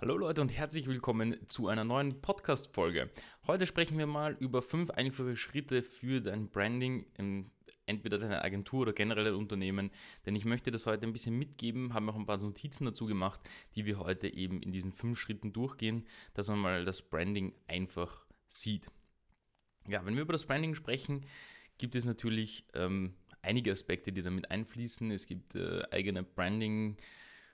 Hallo Leute und herzlich willkommen zu einer neuen Podcast-Folge. Heute sprechen wir mal über fünf einfache Schritte für dein Branding, in entweder deine Agentur oder generell dein Unternehmen. Denn ich möchte das heute ein bisschen mitgeben, habe auch ein paar Notizen dazu gemacht, die wir heute eben in diesen fünf Schritten durchgehen, dass man mal das Branding einfach sieht. Ja, wenn wir über das Branding sprechen, gibt es natürlich ähm, einige Aspekte, die damit einfließen. Es gibt äh, eigene Branding.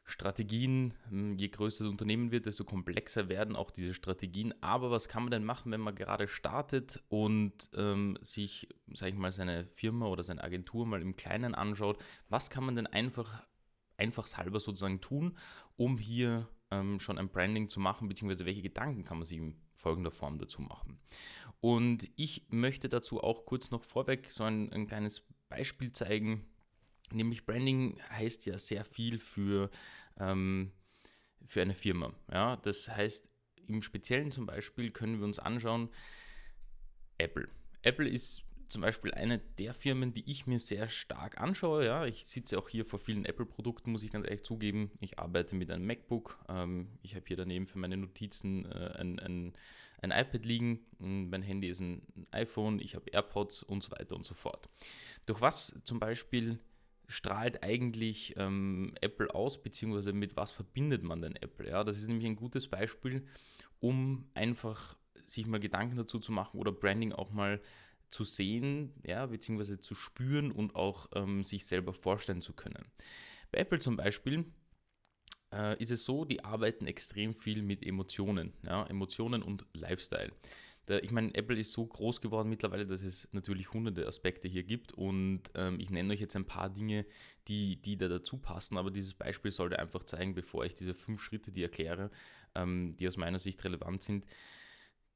Strategien, hm, je größer das Unternehmen wird, desto komplexer werden auch diese Strategien. Aber was kann man denn machen, wenn man gerade startet und ähm, sich, sage ich mal, seine Firma oder seine Agentur mal im Kleinen anschaut? Was kann man denn einfach, einfachshalber sozusagen tun, um hier ähm, schon ein Branding zu machen, beziehungsweise welche Gedanken kann man sich in folgender Form dazu machen? Und ich möchte dazu auch kurz noch vorweg so ein, ein kleines Beispiel zeigen, Nämlich Branding heißt ja sehr viel für, ähm, für eine Firma. Ja? Das heißt, im Speziellen zum Beispiel können wir uns anschauen, Apple. Apple ist zum Beispiel eine der Firmen, die ich mir sehr stark anschaue. Ja, ich sitze auch hier vor vielen Apple-Produkten, muss ich ganz ehrlich zugeben. Ich arbeite mit einem MacBook. Ähm, ich habe hier daneben für meine Notizen äh, ein, ein, ein, iPad liegen. Mein Handy ist ein iPhone. Ich habe AirPods und so weiter und so fort. Durch was zum Beispiel strahlt eigentlich ähm, Apple aus, beziehungsweise mit was verbindet man denn Apple? Ja, das ist nämlich ein gutes Beispiel, um einfach sich mal Gedanken dazu zu machen oder Branding auch mal zu sehen, ja, beziehungsweise zu spüren und auch ähm, sich selber vorstellen zu können. Bei Apple zum Beispiel äh, ist es so, die arbeiten extrem viel mit Emotionen, ja, Emotionen und Lifestyle. Der, ich meine, Apple ist so groß geworden mittlerweile, dass es natürlich hunderte Aspekte hier gibt und ähm, ich nenne euch jetzt ein paar Dinge, die, die da dazu passen, aber dieses Beispiel sollte einfach zeigen, bevor ich diese fünf Schritte, die erkläre, ähm, die aus meiner Sicht relevant sind,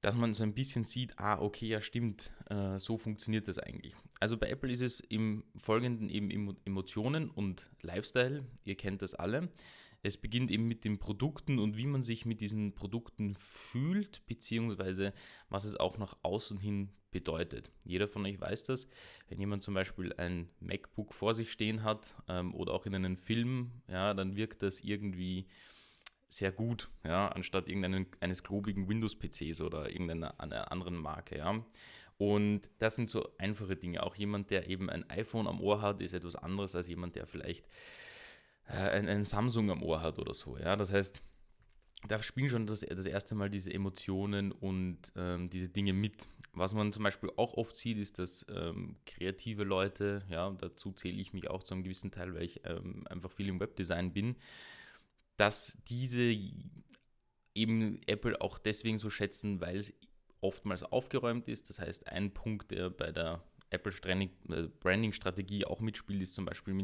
dass man so ein bisschen sieht, ah, okay, ja stimmt, äh, so funktioniert das eigentlich. Also bei Apple ist es im Folgenden eben Emotionen und Lifestyle, ihr kennt das alle. Es beginnt eben mit den Produkten und wie man sich mit diesen Produkten fühlt, beziehungsweise was es auch nach außen hin bedeutet. Jeder von euch weiß das. Wenn jemand zum Beispiel ein MacBook vor sich stehen hat ähm, oder auch in einem Film, ja, dann wirkt das irgendwie sehr gut, ja, anstatt irgendeines globigen Windows-PCs oder irgendeiner anderen Marke, ja. Und das sind so einfache Dinge. Auch jemand, der eben ein iPhone am Ohr hat, ist etwas anderes als jemand, der vielleicht ein, ein, Samsung am Ohr hat oder so. Ja? Das heißt, da spielen schon das, das erste Mal diese Emotionen und ähm, diese Dinge mit. Was man zum Beispiel auch oft sieht, ist, dass ähm, kreative Leute, ja, dazu zähle ich mich auch zu einem gewissen Teil, weil ich ähm, einfach viel im Webdesign bin, dass diese eben Apple auch deswegen so schätzen, weil es oftmals aufgeräumt ist. Das heißt, ein Punkt, der bei der Apple äh, Branding-Strategie auch mitspielt, ist zum Beispiel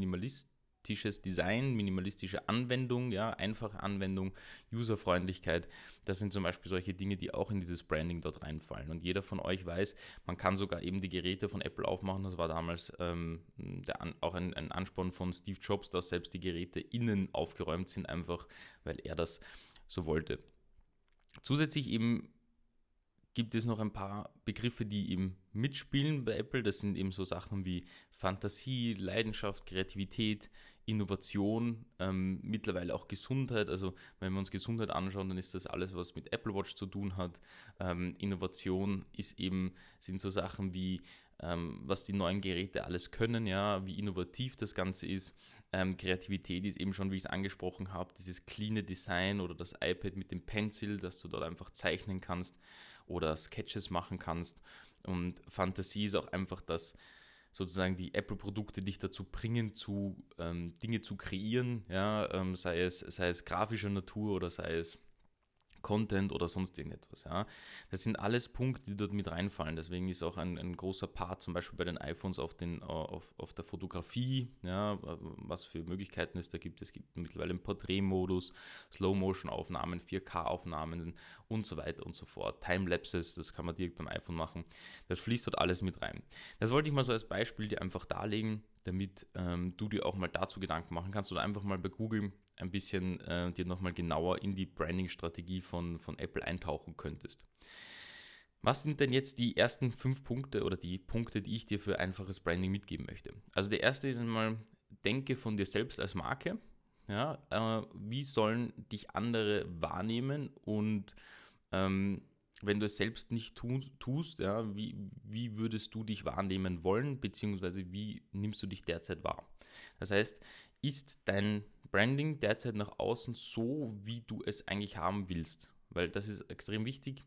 minimalistisches Design, minimalistische Anwendung, ja, einfache Anwendung, Userfreundlichkeit. Das sind zum Beispiel solche Dinge, die auch in dieses Branding dort reinfallen. Und jeder von euch weiß, man kann sogar eben die Geräte von Apple aufmachen. Das war damals ähm, der, auch ein, ein Ansporn von Steve Jobs, dass selbst die Geräte innen aufgeräumt sind, einfach weil er das so wollte. Zusätzlich eben gibt es noch ein paar Begriffe, die eben mitspielen bei Apple. Das sind eben so Sachen wie Fantasie, Leidenschaft, Kreativität, Innovation, ähm, mittlerweile auch Gesundheit. Also wenn wir uns Gesundheit anschauen, dann ist das alles, was mit Apple Watch zu tun hat. Ähm, Innovation ist eben, sind so Sachen wie ähm, was die neuen Geräte alles können, ja, wie innovativ das Ganze ist. Ähm, Kreativität ist eben schon, wie ich es angesprochen habe, dieses cleane Design oder das iPad mit dem Pencil, dass du dort einfach zeichnen kannst oder Sketches machen kannst. Und Fantasie ist auch einfach das, sozusagen die Apple-Produkte dich dazu bringen, zu ähm, Dinge zu kreieren, ja, ähm, sei, es, sei es grafischer Natur oder sei es Content oder sonst irgendetwas. Ja. Das sind alles Punkte, die dort mit reinfallen. Deswegen ist auch ein, ein großer Part zum Beispiel bei den iPhones auf, den, auf, auf der Fotografie, ja, was für Möglichkeiten es da gibt. Es gibt mittlerweile einen Porträtmodus, Slow-Motion-Aufnahmen, 4K-Aufnahmen und so weiter und so fort. Timelapses, das kann man direkt beim iPhone machen. Das fließt dort alles mit rein. Das wollte ich mal so als Beispiel dir einfach darlegen, damit ähm, du dir auch mal dazu Gedanken machen kannst oder einfach mal bei Google ein bisschen äh, dir nochmal genauer in die Branding-Strategie von, von Apple eintauchen könntest. Was sind denn jetzt die ersten fünf Punkte oder die Punkte, die ich dir für einfaches Branding mitgeben möchte? Also der erste ist einmal, denke von dir selbst als Marke. Ja, äh, wie sollen dich andere wahrnehmen und ähm, wenn du es selbst nicht tu, tust, ja, wie, wie würdest du dich wahrnehmen wollen, beziehungsweise wie nimmst du dich derzeit wahr? Das heißt, ist dein Branding derzeit nach außen so, wie du es eigentlich haben willst? Weil das ist extrem wichtig.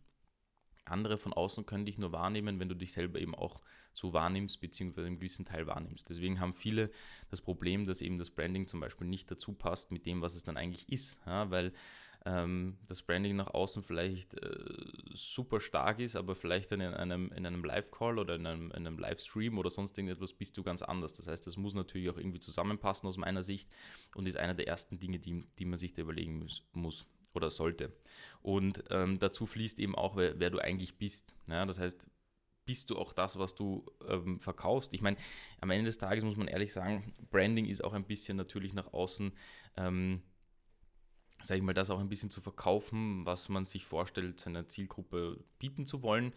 Andere von außen können dich nur wahrnehmen, wenn du dich selber eben auch so wahrnimmst, beziehungsweise einen gewissen Teil wahrnimmst. Deswegen haben viele das Problem, dass eben das Branding zum Beispiel nicht dazu passt mit dem, was es dann eigentlich ist. Ja, weil ähm, das Branding nach außen vielleicht äh, super stark ist, aber vielleicht dann in einem, in einem Live-Call oder in einem, in einem Livestream oder sonst irgendetwas bist du ganz anders. Das heißt, das muss natürlich auch irgendwie zusammenpassen aus meiner Sicht und ist einer der ersten Dinge, die, die man sich da überlegen muss oder sollte. Und ähm, dazu fließt eben auch, wer, wer du eigentlich bist. Ja, das heißt, bist du auch das, was du ähm, verkaufst? Ich meine, am Ende des Tages muss man ehrlich sagen, Branding ist auch ein bisschen natürlich nach außen. Ähm, sage ich mal, das auch ein bisschen zu verkaufen, was man sich vorstellt, seiner Zielgruppe bieten zu wollen.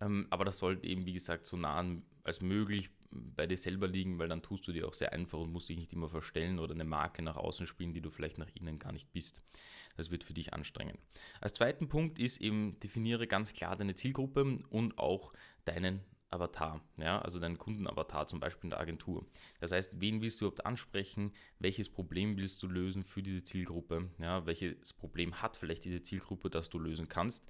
Ähm, aber das sollte eben, wie gesagt, so nah als möglich bei dir selber liegen, weil dann tust du dir auch sehr einfach und musst dich nicht immer verstellen oder eine Marke nach außen spielen, die du vielleicht nach innen gar nicht bist. Das wird für dich anstrengend. Als zweiten Punkt ist eben, definiere ganz klar deine Zielgruppe und auch deinen Avatar, ja, also deinen Kundenavatar zum Beispiel in der Agentur. Das heißt, wen willst du überhaupt ansprechen? Welches Problem willst du lösen für diese Zielgruppe? Ja, welches Problem hat vielleicht diese Zielgruppe, das du lösen kannst?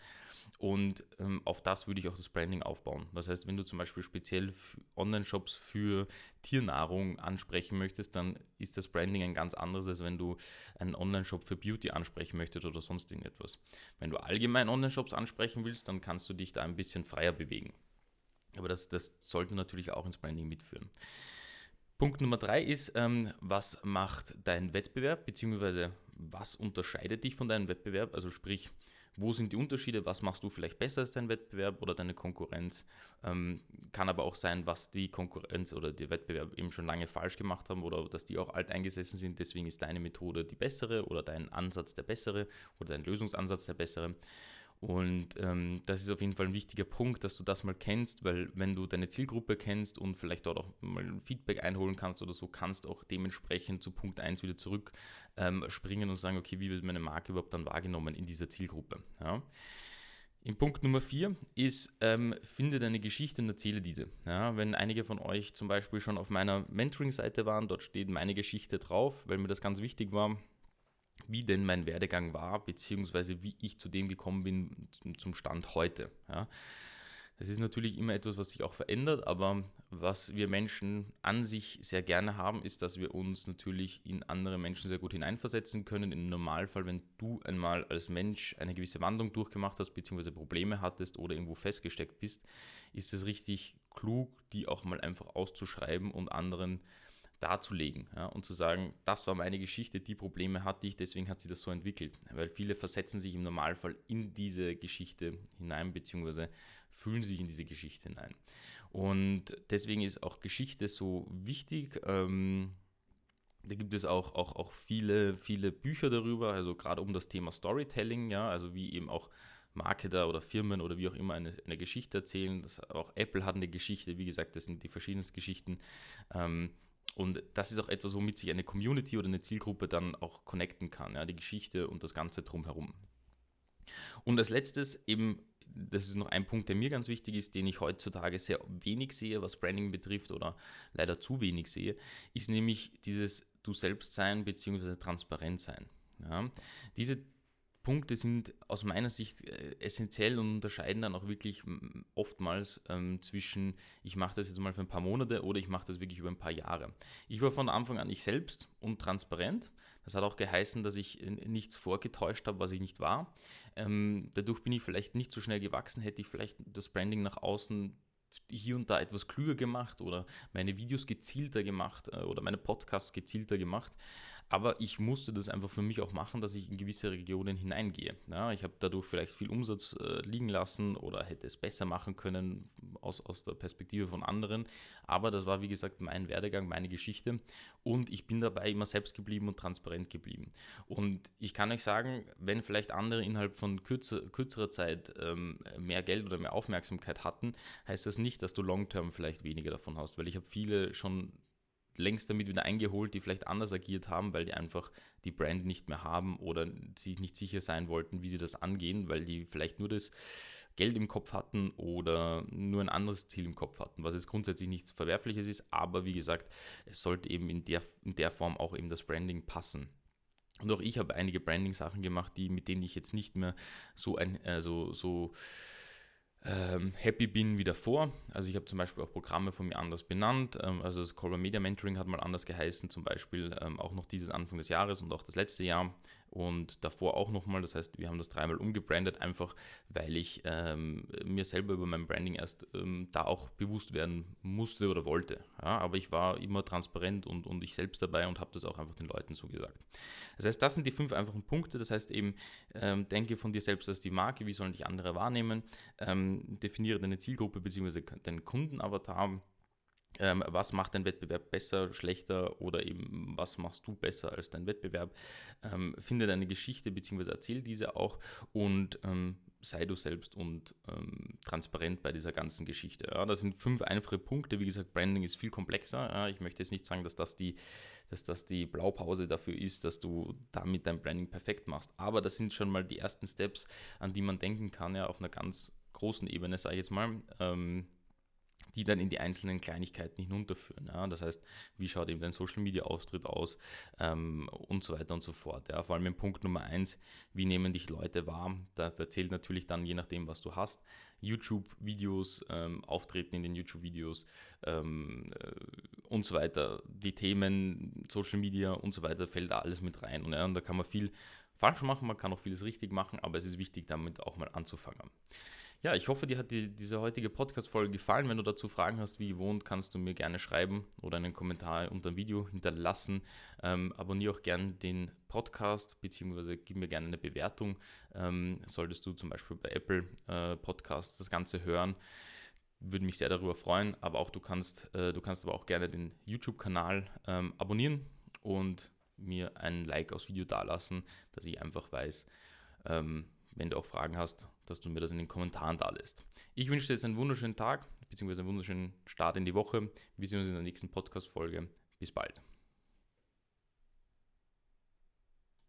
Und ähm, auf das würde ich auch das Branding aufbauen. Das heißt, wenn du zum Beispiel speziell Online-Shops für Tiernahrung ansprechen möchtest, dann ist das Branding ein ganz anderes, als wenn du einen Online-Shop für Beauty ansprechen möchtest oder sonst irgendetwas. Wenn du allgemein Online-Shops ansprechen willst, dann kannst du dich da ein bisschen freier bewegen. Aber das, das sollte natürlich auch ins Branding mitführen. Punkt Nummer drei ist, ähm, was macht dein Wettbewerb, beziehungsweise was unterscheidet dich von deinem Wettbewerb? Also sprich, wo sind die Unterschiede? Was machst du vielleicht besser als dein Wettbewerb oder deine Konkurrenz? Ähm, kann aber auch sein, was die Konkurrenz oder der Wettbewerb eben schon lange falsch gemacht haben oder dass die auch alt eingesessen sind. Deswegen ist deine Methode die bessere oder dein Ansatz der bessere oder dein Lösungsansatz der bessere. Und ähm, das ist auf jeden Fall ein wichtiger Punkt, dass du das mal kennst, weil wenn du deine Zielgruppe kennst und vielleicht dort auch mal Feedback einholen kannst oder so, kannst auch dementsprechend zu Punkt 1 wieder zurück ähm, springen und sagen, okay, wie wird meine Marke überhaupt dann wahrgenommen in dieser Zielgruppe? Ja? In Punkt Nummer 4 ist, ähm, finde deine Geschichte und erzähle diese. Ja, wenn einige von euch zum Beispiel schon auf meiner Mentoring-Seite waren, dort steht meine Geschichte drauf, weil mir das ganz wichtig war, wie denn mein Werdegang war, beziehungsweise wie ich zu dem gekommen bin zum Stand heute. Ja. Das ist natürlich immer etwas, was sich auch verändert, aber was wir Menschen an sich sehr gerne haben, ist, dass wir uns natürlich in andere Menschen sehr gut hineinversetzen können. Im Normalfall, wenn du einmal als Mensch eine gewisse Wandlung durchgemacht hast, beziehungsweise Probleme hattest oder irgendwo festgesteckt bist, ist es richtig klug, die auch mal einfach auszuschreiben und anderen zu darzulegen ja, und zu sagen, das war meine Geschichte, die Probleme hatte ich, deswegen hat sie das so entwickelt. Weil viele versetzen sich im Normalfall in diese Geschichte hinein, beziehungsweise fühlen sich in diese Geschichte hinein. Und deswegen ist auch Geschichte so wichtig. Ähm, da gibt es auch, auch, auch viele, viele Bücher darüber, also gerade um das Thema Storytelling, ja, also wie eben auch Marketer oder Firmen oder wie auch immer eine, eine Geschichte erzählen. Das, auch Apple hat eine Geschichte, wie gesagt, das sind die verschiedensten Geschichten. Ähm, und das ist auch etwas, womit sich eine Community oder eine Zielgruppe dann auch connecten kann, ja, die Geschichte und das Ganze drumherum. Und als letztes eben, das ist noch ein Punkt, der mir ganz wichtig ist, den ich heutzutage sehr wenig sehe, was Branding betrifft oder leider zu wenig sehe, ist nämlich dieses Du selbst sein bzw. transparent sein. Ja. Diese Punkte sind aus meiner Sicht äh, essentiell und unterscheiden dann auch wirklich oftmals ähm, zwischen, ich mache das jetzt mal für ein paar Monate oder ich mache das wirklich über ein paar Jahre. Ich war von Anfang an ich selbst und transparent. Das hat auch geheißen, dass ich nichts vorgetäuscht habe, was ich nicht war. Ähm, dadurch bin ich vielleicht nicht so schnell gewachsen, hätte ich vielleicht das Branding nach außen hier und da etwas klüger gemacht oder meine Videos gezielter gemacht äh, oder meine Podcasts gezielter gemacht. Aber ich musste das einfach für mich auch machen, dass ich in gewisse Regionen hineingehe. Ja, ich habe dadurch vielleicht viel Umsatz äh, liegen lassen oder hätte es besser machen können aus, aus der Perspektive von anderen. Aber das war, wie gesagt, mein Werdegang, meine Geschichte. Und ich bin dabei immer selbst geblieben und transparent geblieben. Und ich kann euch sagen, wenn vielleicht andere innerhalb von kürzer, kürzerer Zeit ähm, mehr Geld oder mehr Aufmerksamkeit hatten, heißt das nicht, dass du long-term vielleicht weniger davon hast. Weil ich habe viele schon längst damit wieder eingeholt, die vielleicht anders agiert haben, weil die einfach die Brand nicht mehr haben oder sich nicht sicher sein wollten, wie sie das angehen, weil die vielleicht nur das Geld im Kopf hatten oder nur ein anderes Ziel im Kopf hatten, was jetzt grundsätzlich nichts Verwerfliches ist, aber wie gesagt, es sollte eben in der, in der Form auch eben das Branding passen. Und auch ich habe einige Branding-Sachen gemacht, die, mit denen ich jetzt nicht mehr so ein, also so ähm, happy bin wie davor. Also ich habe zum Beispiel auch Programme von mir anders benannt. Ähm, also das Color Media Mentoring hat mal anders geheißen, zum Beispiel ähm, auch noch dieses Anfang des Jahres und auch das letzte Jahr und davor auch nochmal. Das heißt, wir haben das dreimal umgebrandet, einfach weil ich ähm, mir selber über mein Branding erst ähm, da auch bewusst werden musste oder wollte. Ja, aber ich war immer transparent und, und ich selbst dabei und habe das auch einfach den Leuten so gesagt. Das heißt, das sind die fünf einfachen Punkte. Das heißt eben, ähm, denke von dir selbst als die Marke, wie sollen dich andere wahrnehmen, ähm, definiere deine Zielgruppe bzw. deinen Kundenavatar ähm, was macht dein Wettbewerb besser, schlechter oder eben was machst du besser als dein Wettbewerb. Ähm, finde deine Geschichte bzw. erzähl diese auch und ähm, sei du selbst und ähm, transparent bei dieser ganzen Geschichte. Ja, das sind fünf einfache Punkte. Wie gesagt, Branding ist viel komplexer. Ja, ich möchte jetzt nicht sagen, dass das, die, dass das die Blaupause dafür ist, dass du damit dein Branding perfekt machst. Aber das sind schon mal die ersten Steps, an die man denken kann, ja, auf einer ganz großen Ebene, sage ich jetzt mal. Die dann in die einzelnen Kleinigkeiten hinunterführen. Ja? Das heißt, wie schaut eben dein Social Media Auftritt aus ähm, und so weiter und so fort. Ja? Vor allem im Punkt Nummer eins, wie nehmen dich Leute wahr? Da, da zählt natürlich dann, je nachdem, was du hast, YouTube-Videos, ähm, Auftreten in den YouTube-Videos ähm, äh, und so weiter. Die Themen, Social Media und so weiter, fällt da alles mit rein. Und, ja, und da kann man viel falsch machen, man kann auch vieles richtig machen, aber es ist wichtig, damit auch mal anzufangen. Ja, ich hoffe, dir hat die, diese heutige Podcast-Folge gefallen. Wenn du dazu Fragen hast, wie gewohnt, kannst du mir gerne schreiben oder einen Kommentar unter dem Video hinterlassen. Ähm, abonniere auch gerne den Podcast, beziehungsweise gib mir gerne eine Bewertung. Ähm, solltest du zum Beispiel bei Apple äh, Podcasts das Ganze hören, würde mich sehr darüber freuen. Aber auch du kannst, äh, du kannst aber auch gerne den YouTube-Kanal ähm, abonnieren und mir ein Like aufs Video dalassen, dass ich einfach weiß, ähm, wenn du auch Fragen hast, dass du mir das in den Kommentaren da lässt. Ich wünsche dir jetzt einen wunderschönen Tag, beziehungsweise einen wunderschönen Start in die Woche. Wir sehen uns in der nächsten Podcast-Folge. Bis bald.